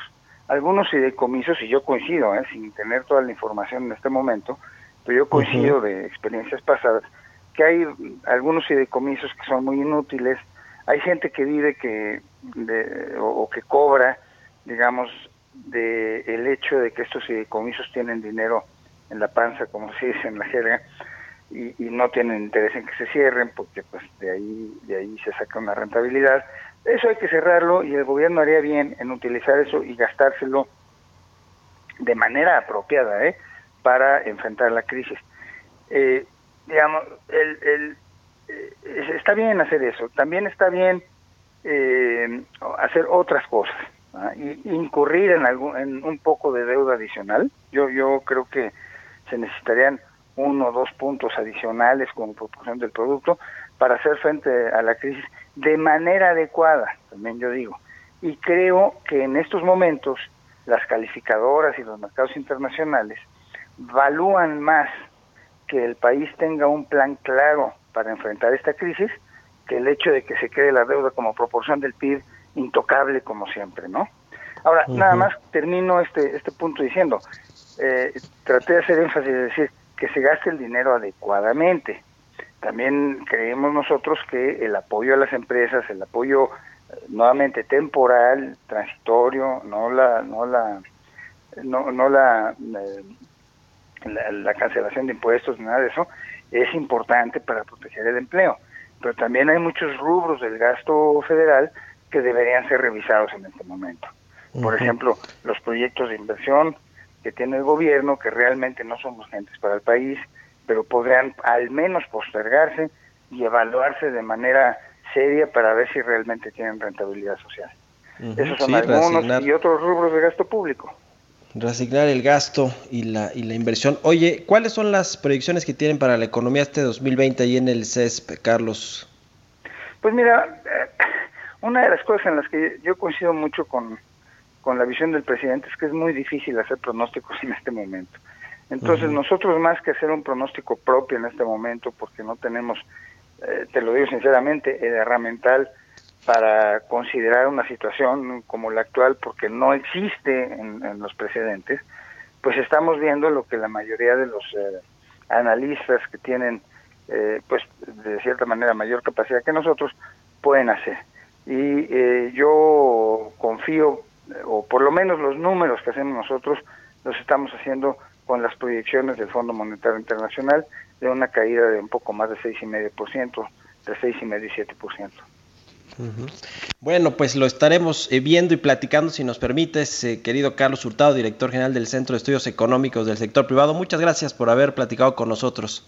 Algunos fideicomisos, y yo coincido, ¿eh? sin tener toda la información en este momento, pero yo coincido de experiencias pasadas, que hay algunos fideicomisos que son muy inútiles, hay gente que vive que de, o, o, que cobra, digamos, de el hecho de que estos fideicomisos tienen dinero en la panza, como se dice en la jerga, y, y, no tienen interés en que se cierren porque pues de ahí de ahí se saca una rentabilidad. Eso hay que cerrarlo y el gobierno haría bien en utilizar eso y gastárselo de manera apropiada ¿eh? para enfrentar la crisis. Eh, digamos el, el eh, está bien hacer eso. También está bien eh, hacer otras cosas y incurrir en algún en un poco de deuda adicional. Yo yo creo que se necesitarían uno o dos puntos adicionales como proporción del producto para hacer frente a la crisis de manera adecuada, también yo digo. Y creo que en estos momentos las calificadoras y los mercados internacionales valúan más que el país tenga un plan claro para enfrentar esta crisis que el hecho de que se quede la deuda como proporción del PIB intocable como siempre, ¿no? Ahora, uh -huh. nada más termino este, este punto diciendo, eh, traté de hacer énfasis de decir que se gaste el dinero adecuadamente. También creemos nosotros que el apoyo a las empresas, el apoyo eh, nuevamente temporal, transitorio, no la, no la, no, no la, eh, la, la cancelación de impuestos, nada de eso, es importante para proteger el empleo. Pero también hay muchos rubros del gasto federal que deberían ser revisados en este momento. Por uh -huh. ejemplo, los proyectos de inversión que tiene el gobierno, que realmente no son urgentes para el país, pero podrían al menos postergarse y evaluarse de manera seria para ver si realmente tienen rentabilidad social. Uh -huh. Esos son sí, algunos reasignar, y otros rubros de gasto público. Reasignar el gasto y la, y la inversión. Oye, ¿cuáles son las proyecciones que tienen para la economía este 2020 ahí en el CESP, Carlos? Pues mira, una de las cosas en las que yo coincido mucho con, con la visión del presidente es que es muy difícil hacer pronósticos en este momento. Entonces, uh -huh. nosotros más que hacer un pronóstico propio en este momento, porque no tenemos, eh, te lo digo sinceramente, el herramental para considerar una situación como la actual, porque no existe en, en los precedentes, pues estamos viendo lo que la mayoría de los eh, analistas que tienen, eh, pues de cierta manera mayor capacidad que nosotros, pueden hacer. Y eh, yo confío, o por lo menos los números que hacemos nosotros, los estamos haciendo con las proyecciones del Fondo Monetario Internacional de una caída de un poco más de 6,5%, de 6,5 y 7%. Uh -huh. Bueno, pues lo estaremos eh, viendo y platicando si nos permites, eh, querido Carlos Hurtado, director general del Centro de Estudios Económicos del Sector Privado. Muchas gracias por haber platicado con nosotros.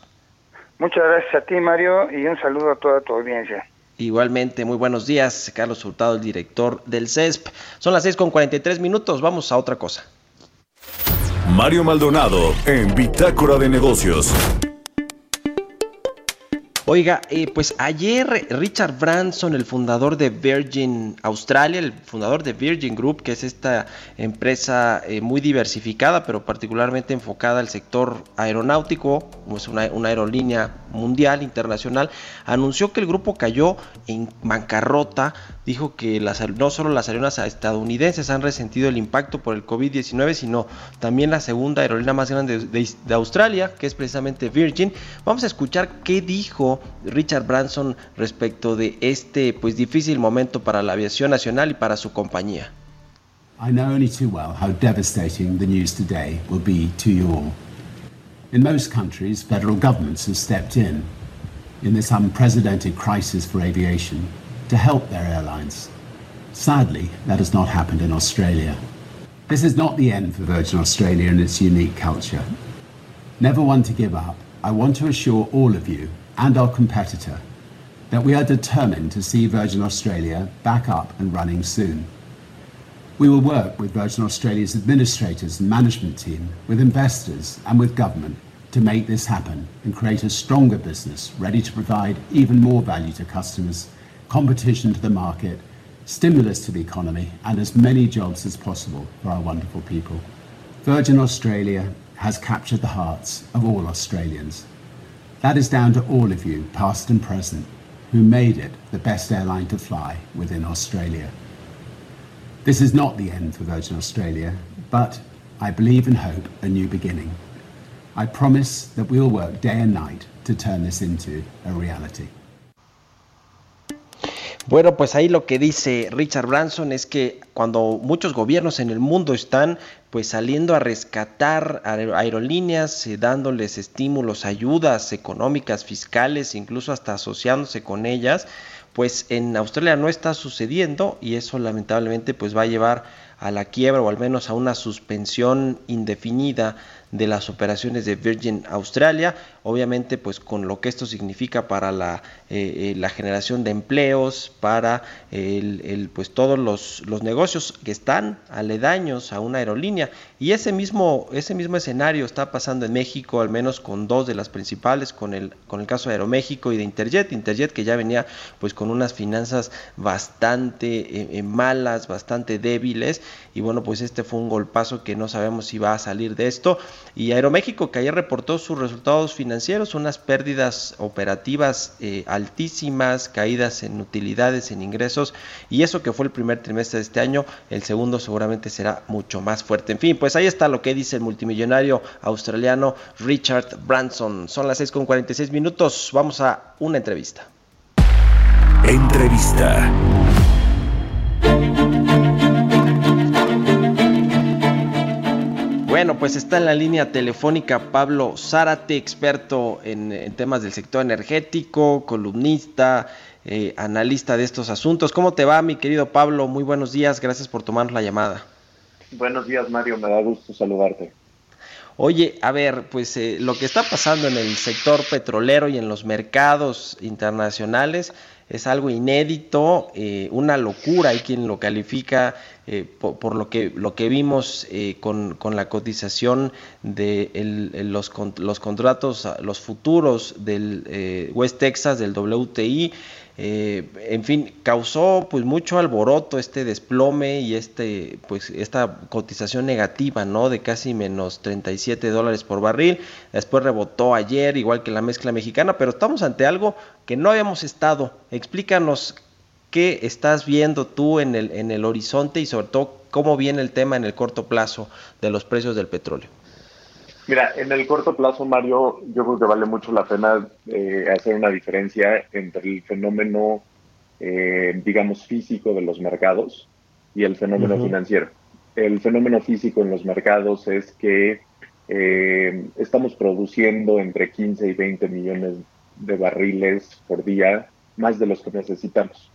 Muchas gracias a ti, Mario, y un saludo a toda tu audiencia. Igualmente, muy buenos días, Carlos Hurtado, el director del CESP. Son las 6 con 43 minutos, vamos a otra cosa. Mario Maldonado en Bitácora de Negocios. Oiga, eh, pues ayer Richard Branson, el fundador de Virgin Australia, el fundador de Virgin Group, que es esta empresa eh, muy diversificada, pero particularmente enfocada al sector aeronáutico, es una, una, aerolínea mundial, internacional, anunció que el grupo cayó en bancarrota, dijo que las, no solo las aerolíneas estadounidenses han resentido el impacto por el COVID-19, sino también la segunda aerolínea más grande de, de, de Australia, que es precisamente Virgin. Vamos a escuchar qué dijo Richard Branson respecto de este pues difícil momento para la aviación nacional y para su compañía. I know only too well how devastating the news today will be to you all. In most countries, federal governments have stepped in in this unprecedented crisis for aviation to help their airlines. Sadly, that has not happened in Australia. This is not the end for Virgin Australia and its unique culture. Never one to give up, I want to assure all of you and our competitor that we are determined to see Virgin Australia back up and running soon. We will work with Virgin Australia's administrators and management team, with investors, and with government to make this happen and create a stronger business ready to provide even more value to customers, competition to the market, stimulus to the economy, and as many jobs as possible for our wonderful people. Virgin Australia has captured the hearts of all Australians. That is down to all of you, past and present, who made it the best airline to fly within Australia. This is not the end for Virgin Australia, but I believe and hope a new beginning. I promise that we will work day and night to turn this into a reality. Bueno, pues ahí lo que dice Richard Branson es que cuando muchos gobiernos en el mundo están pues saliendo a rescatar aer- aerolíneas, eh, dándoles estímulos, ayudas económicas, fiscales, incluso hasta asociándose con ellas, pues en Australia no está sucediendo y eso lamentablemente pues va a llevar a la quiebra o al menos a una suspensión indefinida de las operaciones de Virgin Australia, obviamente pues con lo que esto significa para la, eh, eh, la generación de empleos, para el, pues todos los, los negocios que están aledaños a una aerolínea. Y ese mismo, ese mismo escenario está pasando en México, al menos con dos de las principales, con el, con el caso de Aeroméxico y de Interjet, Interjet que ya venía pues con unas finanzas bastante eh, eh, malas, bastante débiles y bueno pues este fue un golpazo que no sabemos si va a salir de esto y Aeroméxico que ayer reportó sus resultados financieros, unas pérdidas operativas eh, altísimas, caídas en utilidades, en ingresos, y eso que fue el primer trimestre de este año, el segundo seguramente será mucho más fuerte. En fin, pues ahí está lo que dice el multimillonario australiano Richard Branson. Son las 6 con 46 minutos, vamos a una entrevista. Entrevista. Bueno, pues está en la línea telefónica Pablo Zárate, experto en, en temas del sector energético, columnista, eh, analista de estos asuntos. ¿Cómo te va, mi querido Pablo? Muy buenos días, gracias por tomar la llamada. Buenos días, Mario, me da gusto saludarte. Oye, a ver, pues eh, lo que está pasando en el sector petrolero y en los mercados internacionales es algo inédito, eh, una locura, hay quien lo califica eh, por, por, lo que lo que vimos eh, con, con, la cotización de el, los, los, contratos, los futuros del eh, West Texas, del WTI, eh, en fin, causó pues mucho alboroto este desplome y este pues esta cotización negativa, ¿no? De casi menos 37 dólares por barril. Después rebotó ayer, igual que la mezcla mexicana, pero estamos ante algo que no habíamos estado. Explícanos qué estás viendo tú en el, en el horizonte y sobre todo cómo viene el tema en el corto plazo de los precios del petróleo. Mira, en el corto plazo, Mario, yo creo que vale mucho la pena eh, hacer una diferencia entre el fenómeno, eh, digamos, físico de los mercados y el fenómeno uh -huh. financiero. El fenómeno físico en los mercados es que eh, estamos produciendo entre 15 y 20 millones de barriles por día, más de los que necesitamos.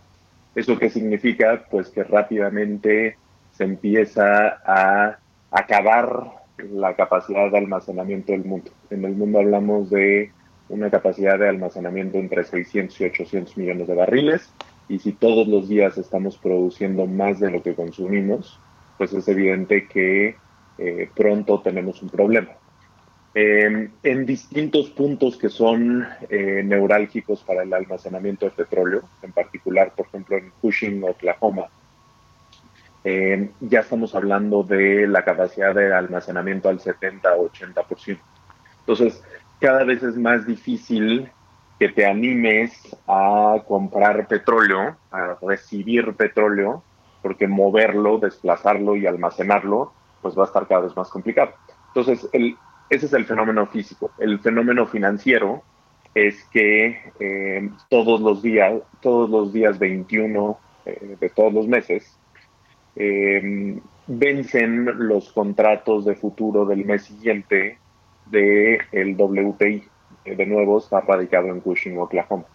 ¿Eso qué significa? Pues que rápidamente se empieza a acabar la capacidad de almacenamiento del mundo. En el mundo hablamos de una capacidad de almacenamiento entre 600 y 800 millones de barriles y si todos los días estamos produciendo más de lo que consumimos, pues es evidente que eh, pronto tenemos un problema. Eh, en distintos puntos que son eh, neurálgicos para el almacenamiento de petróleo, en particular, por ejemplo, en Cushing, Oklahoma, eh, ya estamos hablando de la capacidad de almacenamiento al 70-80%. Entonces, cada vez es más difícil que te animes a comprar petróleo, a recibir petróleo, porque moverlo, desplazarlo y almacenarlo, pues va a estar cada vez más complicado. Entonces, el, ese es el fenómeno físico. El fenómeno financiero es que eh, todos los días, todos los días 21 eh, de todos los meses, eh, vencen los contratos de futuro del mes siguiente del el WTI. De nuevo, está radicado en Cushing, Oklahoma.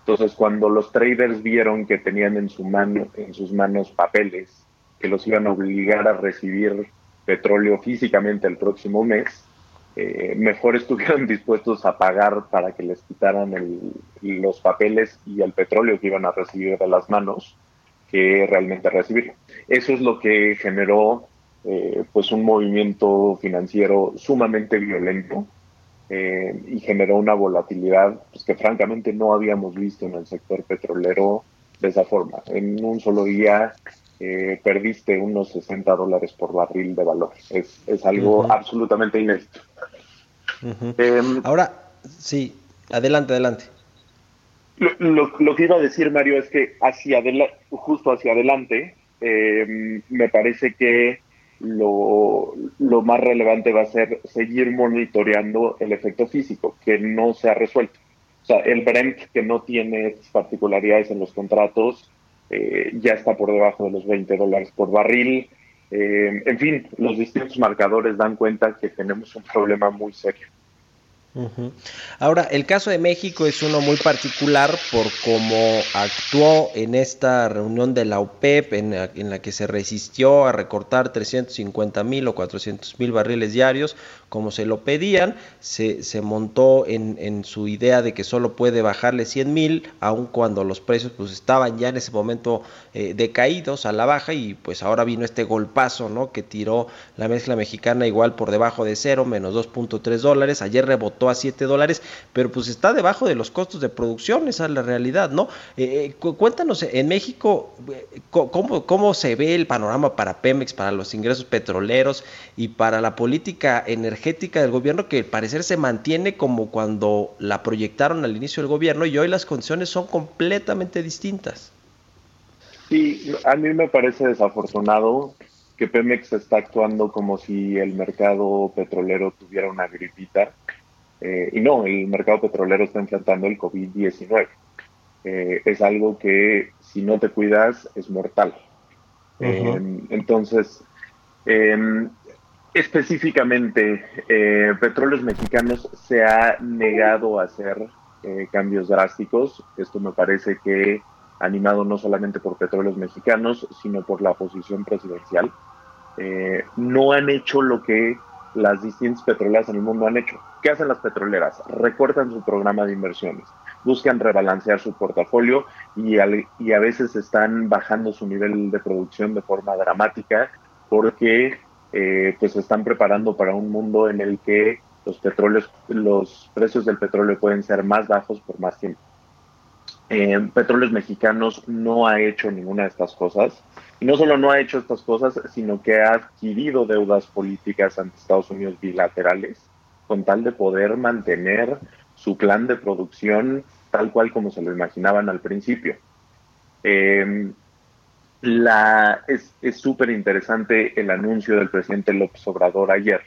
Entonces, cuando los traders vieron que tenían en, su mano, en sus manos papeles que los iban a obligar a recibir petróleo físicamente el próximo mes, eh, mejor estuvieran dispuestos a pagar para que les quitaran el- los papeles y el petróleo que iban a recibir de las manos que realmente recibirlo. Eso es lo que generó eh, pues un movimiento financiero sumamente violento eh, y generó una volatilidad pues, que francamente no habíamos visto en el sector petrolero de esa forma. En un solo día eh, perdiste unos 60 dólares por barril de valor. Es, es algo absolutamente inédito. Em, Ahora, sí, adelante, adelante. Lo, lo- lo que iba a decir, Mario, es que hacia justo hacia adelante, eh, me parece que lo, lo más relevante va a ser seguir monitoreando el efecto físico, que no se ha resuelto. O sea, el Brent, que no tiene particularidades en los contratos, eh, ya está por debajo de los 20 dólares por barril. Eh, en fin, los distintos marcadores dan cuenta que tenemos un problema muy serio. Ahora, el caso de México es uno muy particular por cómo actuó en esta reunión de la OPEP, en la, en la que se resistió a recortar 350 mil o 400 mil barriles diarios, como se lo pedían, se, montó en, en su idea de que solo puede bajarle 100 mil, aun cuando los precios pues estaban ya en ese momento eh, decaídos a la baja y pues ahora vino este golpazo, ¿no? Que tiró la mezcla mexicana igual por debajo de cero, menos 2.3 dólares, ayer rebotó a 7 dólares, pero pues está debajo de los costos de producción, esa es la realidad, ¿no? Eh, eh, cu- cuéntanos, en México, eh, ¿cómo, ¿cómo se ve el panorama para Pemex, para los ingresos petroleros y para la política energética del gobierno que al parecer se mantiene como cuando la proyectaron al inicio del gobierno y hoy las condiciones son completamente distintas? Sí, a mí me parece desafortunado que Pemex está actuando como si el mercado petrolero tuviera una gripita. Eh, y no, el mercado petrolero está enfrentando el COVID-19. Eh, es algo que si no te cuidas es mortal. Eh, entonces, eh, específicamente, eh, Petróleos Mexicanos se ha negado a hacer cambios drásticos. Esto me parece que animado no solamente por Petróleos Mexicanos, sino por la oposición presidencial. Eh, no han hecho lo que las distintas petroleras en el mundo han hecho. ¿Qué hacen las petroleras? Recortan su programa de inversiones, buscan rebalancear su portafolio y, al- y a veces están bajando su nivel de producción de forma dramática porque eh, pues se están preparando para un mundo en el que los petróleos, los precios del petróleo pueden ser más bajos por más tiempo. Eh, Petróleos Mexicanos no ha hecho ninguna de estas cosas. Y no solo no ha hecho estas cosas, sino que ha adquirido deudas políticas ante Estados Unidos bilaterales con tal de poder mantener su plan de producción tal cual como se lo imaginaban al principio. Eh, la, es es súper interesante el anuncio del presidente López Obrador ayer,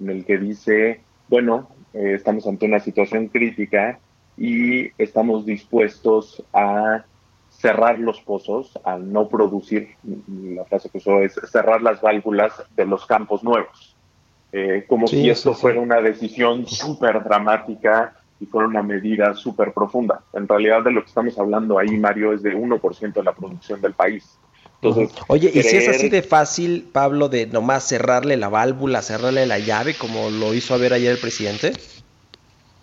en el que dice, bueno, eh, estamos ante una situación crítica y estamos dispuestos a cerrar los pozos, a no producir, la frase que usó es cerrar las válvulas de los campos nuevos. Eh, como Sí, si esto sí, sí. fuera una decisión súper dramática y fuera una medida súper profunda. En realidad de lo que estamos hablando ahí, Mario, es de 1% de la producción del país. Entonces, Oye, ¿y si es así de fácil, Pablo, de nomás cerrarle la válvula, cerrarle la llave, como lo hizo ver ayer el presidente?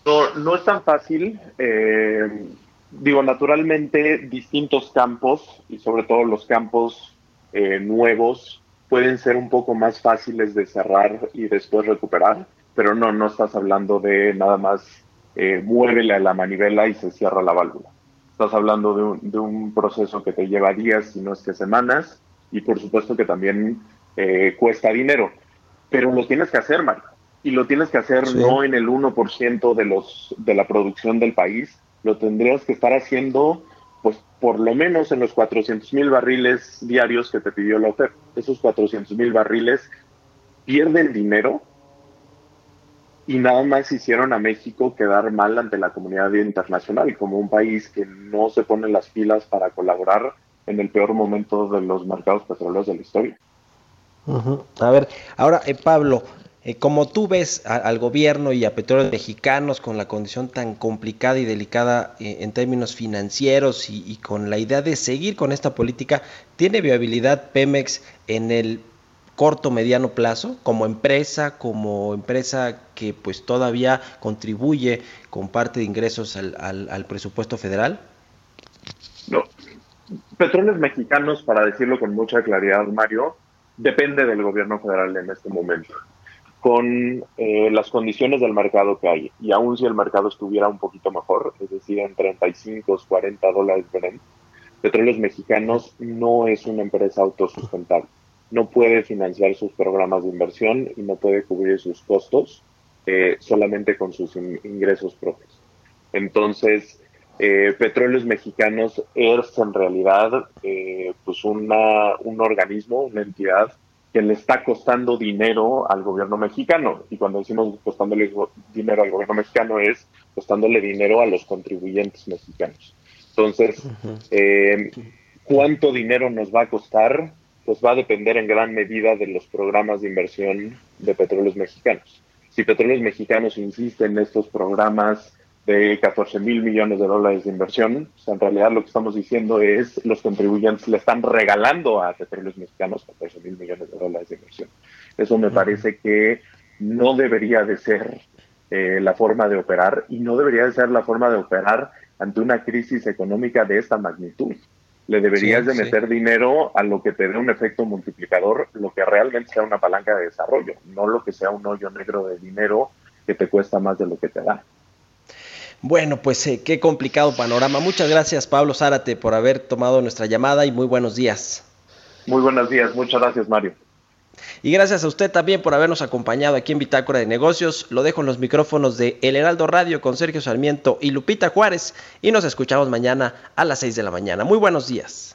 No, no es tan fácil. eh, digo, naturalmente, distintos campos, y sobre todo los campos eh, nuevos, pueden ser un poco más fáciles de cerrar y después recuperar, pero no, no estás hablando de nada más eh, muévele a la manivela y se cierra la válvula. Estás hablando de un, de un proceso que te lleva días, si no es que semanas, y por supuesto que también eh, cuesta dinero, pero lo tienes que hacer, Mario y lo tienes que hacer Sí. no en el 1% de los de la producción del país, lo tendrías que estar haciendo pues por lo menos en los 400 mil barriles diarios que te pidió la OPEP. Esos 400 mil barriles pierden dinero y nada más hicieron a México quedar mal ante la comunidad internacional como un país que no se pone las pilas para colaborar en el peor momento de los mercados petroleros de la historia. A ver, ahora, eh, Pablo, eh, como tú ves a- al gobierno y a petróleos mexicanos con la condición tan complicada y delicada eh, en términos financieros y, con la idea de seguir con esta política, ¿tiene viabilidad Pemex en el corto mediano plazo como empresa, como empresa que pues todavía contribuye con parte de ingresos al, al, al presupuesto federal? No. Petróleos Mexicanos, para decirlo con mucha claridad, Mario, depende del gobierno federal en este momento. Con eh, las condiciones del mercado que hay, y aún si el mercado estuviera un poquito mejor, es decir, en 35, 40 dólares Brent, Petróleos Mexicanos no es una empresa autosustentable. No puede financiar sus programas de inversión y no puede cubrir sus costos eh, solamente con sus in ingresos propios. Entonces, eh, Petróleos Mexicanos es en realidad eh, pues una, un organismo, una entidad que le está costando dinero al gobierno mexicano. Y cuando decimos costándole dinero al gobierno mexicano es costándole dinero a los contribuyentes mexicanos. Entonces, eh, ¿cuánto dinero nos va a costar? Pues va a depender en gran medida de los programas de inversión de Petróleos Mexicanos. Si Petróleos Mexicanos insiste en estos programas de 14 mil millones de dólares de inversión. O sea, en realidad lo que estamos diciendo es los contribuyentes le están regalando a petróleos mexicanos 14 mil millones de dólares de inversión. Eso me parece que no debería de ser eh, la forma de operar y no debería de ser la forma de operar ante una crisis económica de esta magnitud. Le deberías Sí, de meter dinero a lo que te dé un efecto multiplicador, lo que realmente sea una palanca de desarrollo, no lo que sea un hoyo negro de dinero que te cuesta más de lo que te da. Bueno, pues eh, qué complicado panorama. Muchas gracias, Pablo Zárate, por haber tomado nuestra llamada y muy buenos días. Muy buenos días, muchas gracias, Mario. Y gracias a usted también por habernos acompañado aquí en Bitácora de Negocios. Lo dejo en los micrófonos de El Heraldo Radio con Sergio Sarmiento y Lupita Juárez. Y nos escuchamos mañana a las 6 de la mañana. Muy buenos días.